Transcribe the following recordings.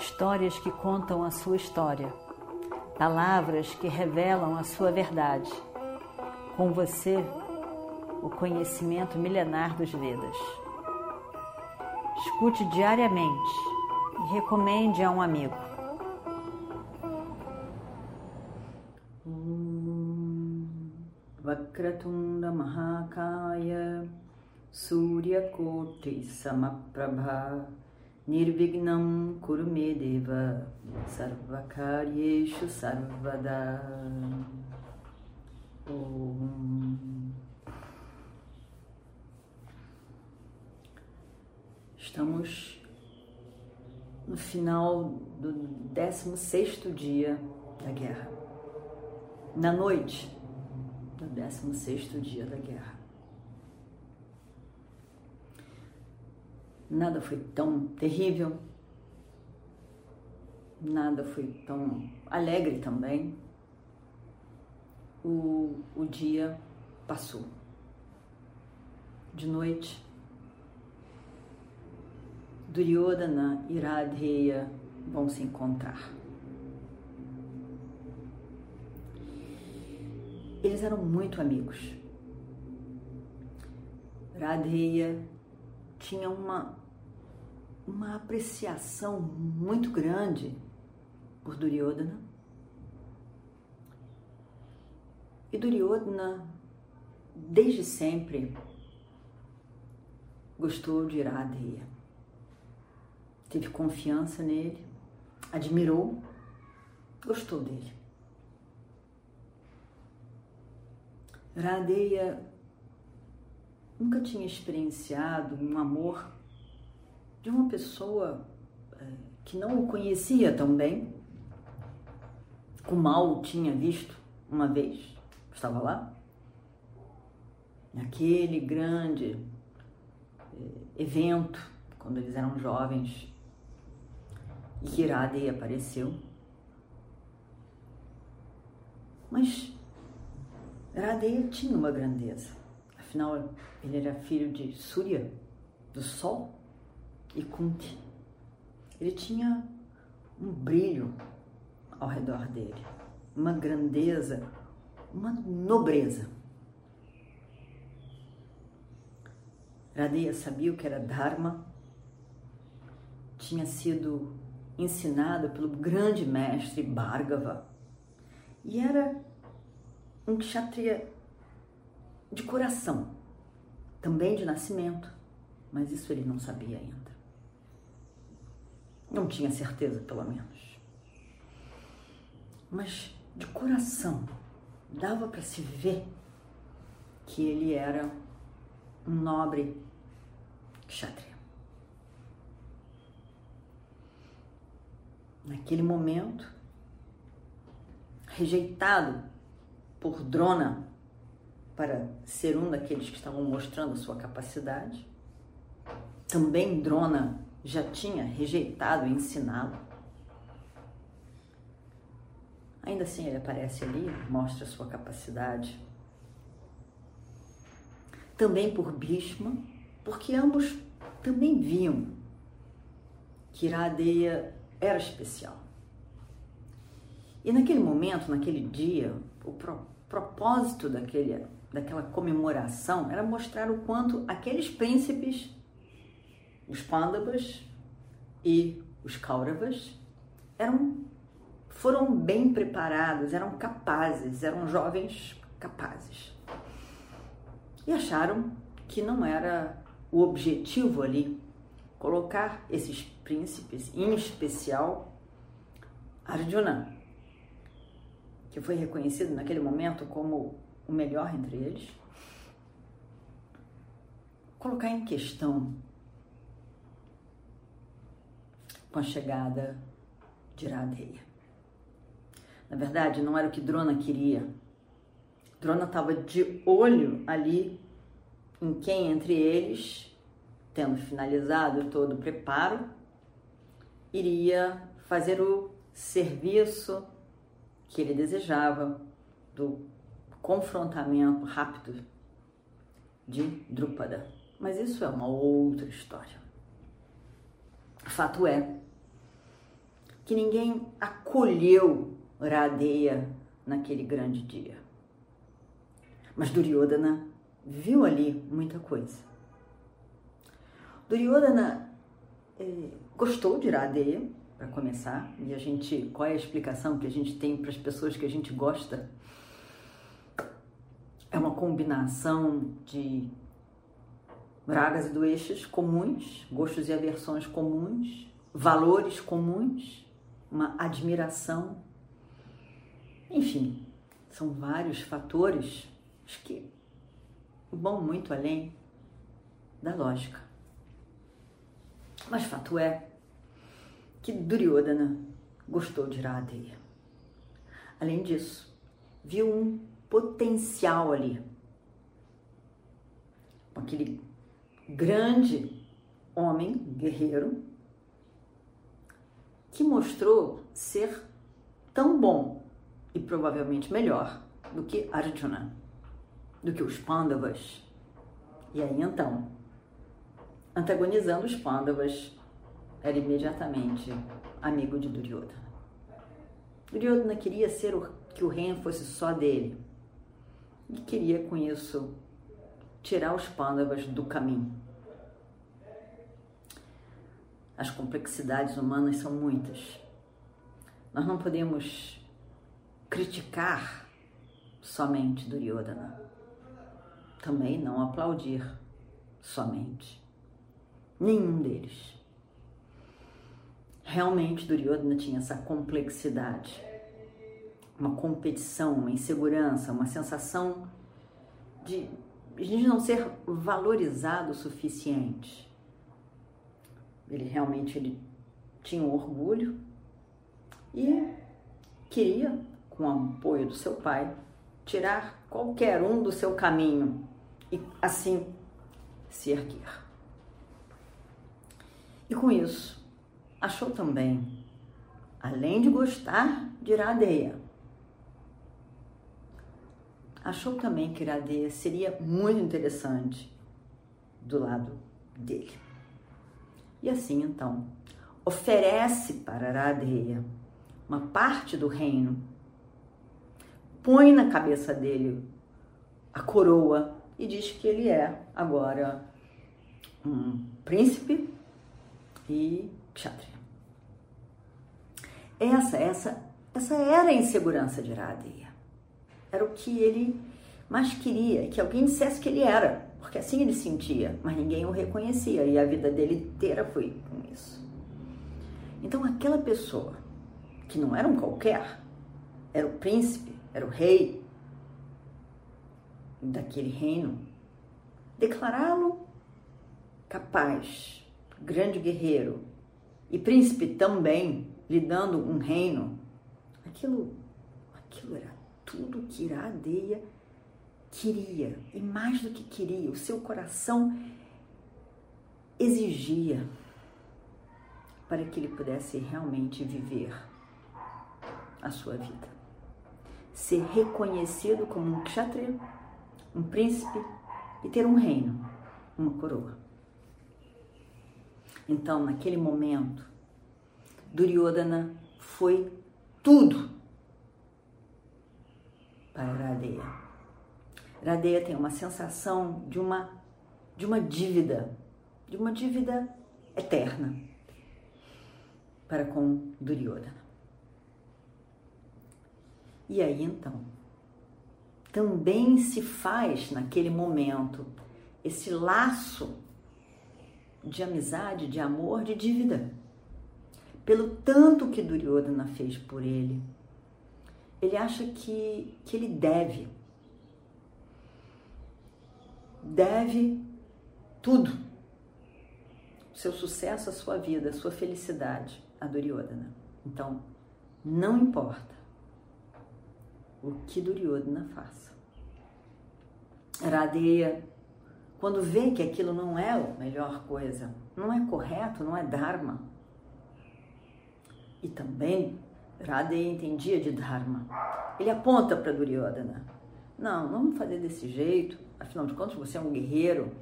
histórias que contam a sua história, palavras que revelam a sua verdade. Com você, o conhecimento milenar dos Vedas. Escute diariamente e recomende a um amigo. Surya Koti Samaprabha Nirvignam Kurumedeva Sarvakaryeshu Sarvada Om. Estamos no final do 16º dia da guerra. Na noite do 16º dia da guerra. Nada foi tão terrível, nada foi tão alegre também. O, o dia passou. De noite, Duryodhana e Radheya vão se encontrar. Eles eram muito amigos. Radheya tinha uma uma apreciação muito grande por Duryodhana. E Duryodhana, desde sempre, gostou de Radheya. Teve confiança nele, admirou, gostou dele. Radeia nunca tinha experienciado um amor de uma pessoa é, que não o conhecia tão bem, o mal tinha visto uma vez, estava lá, naquele grande é, evento, quando eles eram jovens, e que Irade apareceu. Mas Radeya tinha uma grandeza, afinal ele era filho de Surya, do Sol, e Kunti. Ele tinha um brilho ao redor dele, uma grandeza, uma nobreza. Radeya sabia o que era Dharma, tinha sido ensinado pelo grande mestre Bhargava e era um kshatriya de coração, também de nascimento, mas isso ele não sabia ainda. Não tinha certeza, pelo menos. Mas de coração dava para se ver que ele era um nobre kshatriya. Naquele momento, rejeitado por Drona para ser um daqueles que estavam mostrando sua capacidade, também Drona já tinha rejeitado ensiná-lo. Ainda assim, ele aparece ali, mostra sua capacidade. Também por Bhishma, porque ambos também viam que Iradeya era especial. E naquele momento, naquele dia, o pro, propósito daquele, daquela comemoração era mostrar o quanto aqueles príncipes os Pandavas e os Kauravas eram, foram bem preparados, eram capazes, eram jovens capazes. E acharam que não era o objetivo ali colocar esses príncipes, em especial Arjuna, que foi reconhecido naquele momento como o melhor entre eles, colocar em questão com a chegada de Iradeia. Na verdade, não era o que Drona queria. Drona estava de olho ali em quem entre eles, tendo finalizado todo o preparo, iria fazer o serviço que ele desejava do confrontamento rápido de Drúpada. Mas isso é uma outra história. Fato é que ninguém acolheu Radeya naquele grande dia. Mas Duryodhana viu ali muita coisa. Duryodhana eh, gostou de Radeya, para começar, e a gente, qual é a explicação que a gente tem para as pessoas que a gente gosta? Combinação de ragas e doeixas comuns, gostos e aversões comuns, valores comuns, uma admiração. Enfim, são vários fatores que vão muito além da lógica. Mas fato é que Duryodhana gostou de Iradeya. Além disso, viu um potencial ali. Aquele grande homem, guerreiro, que mostrou ser tão bom e provavelmente melhor do que Arjuna, do que os Pandavas. E aí então, antagonizando os Pandavas, era imediatamente amigo de Duryodhana. Duryodhana queria ser o, que o reino fosse só dele e queria com isso tirar os Pandavas do caminho. As complexidades humanas são muitas. Nós não podemos criticar somente Duryodhana. Também não aplaudir somente. Nenhum deles. Realmente Duryodhana tinha essa complexidade. Uma competição, uma insegurança, uma sensação de, de não ser valorizado o suficiente ele realmente ele tinha um orgulho e queria, com o apoio do seu pai, tirar qualquer um do seu caminho e assim se erguer. E com isso, achou também, além de gostar de Iradeia, achou também que Iradeia seria muito interessante do lado dele. E assim então, oferece para Aradeia uma parte do reino, põe na cabeça dele a coroa e diz que ele é agora um príncipe e kshatriya. Essa, essa, essa era a insegurança de Aradeia. Era o que ele mais queria, que alguém dissesse que ele era porque assim ele sentia, mas ninguém o reconhecia e a vida dele inteira foi com isso. Então aquela pessoa que não era um qualquer, era o príncipe, era o rei daquele reino, declará-lo capaz, grande guerreiro e príncipe também, lhe dando um reino, aquilo, aquilo era tudo que Iradeia queria, e mais do que queria, o seu coração exigia para que ele pudesse realmente viver a sua vida. Ser reconhecido como um kshatriya, um príncipe e ter um reino, uma coroa. Então, naquele momento, Duryodhana foi tudo para Radeya. Radeia tem uma sensação de uma de uma dívida, de uma dívida eterna para com Duryodhana. E aí então, também se faz naquele momento esse laço de amizade, de amor, de dívida. Pelo tanto que Duryodhana fez por ele, ele acha que, que ele deve deve tudo. Seu sucesso, a sua vida, a sua felicidade a Duryodhana. Então, não importa o que Duryodhana faça. Radeya, quando vê que aquilo não é a melhor coisa, não é correto, não é Dharma. E também Radeya entendia de Dharma. Ele aponta para Duryodhana. Não, vamos fazer desse jeito afinal de contas você é um guerreiro.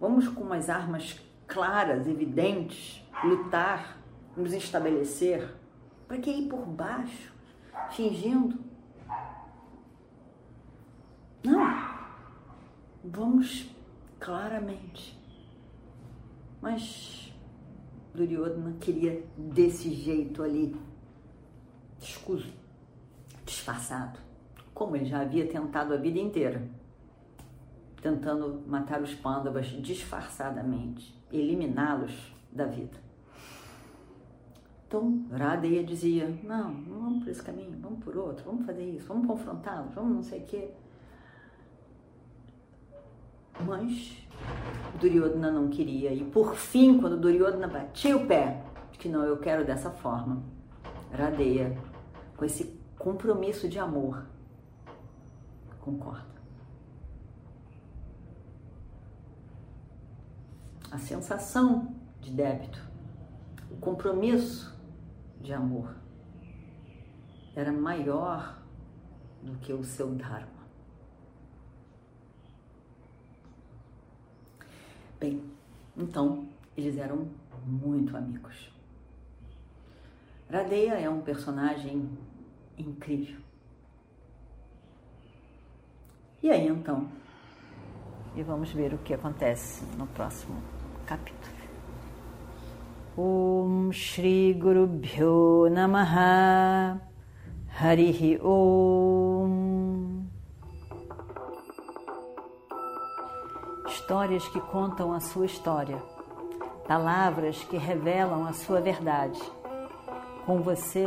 Vamos com umas armas claras, evidentes, lutar, nos estabelecer. Para que ir por baixo, fingindo? Não. Vamos claramente. Mas Duryodhana queria desse jeito ali, escuso, disfarçado, como ele já havia tentado a vida inteira, tentando matar os pândavas disfarçadamente, eliminá-los da vida. Então, Radeya dizia: Não, não vamos por esse caminho, vamos por outro, vamos fazer isso, vamos confrontá-los, vamos não sei o quê. Mas Duryodhana não queria. E por fim, quando Duryodhana batia o pé, que não, eu quero dessa forma, Radeya, com esse compromisso de amor, concorda. A sensação de débito, o compromisso de amor era maior do que o seu Dharma. Bem, então eles eram muito amigos. Radeya é um personagem incrível. E aí então? E vamos ver o que acontece no próximo capítulo. Om Shri Guru Bhyo Namaha Harihi Om Histórias que contam a sua história, palavras que revelam a sua verdade. Com você,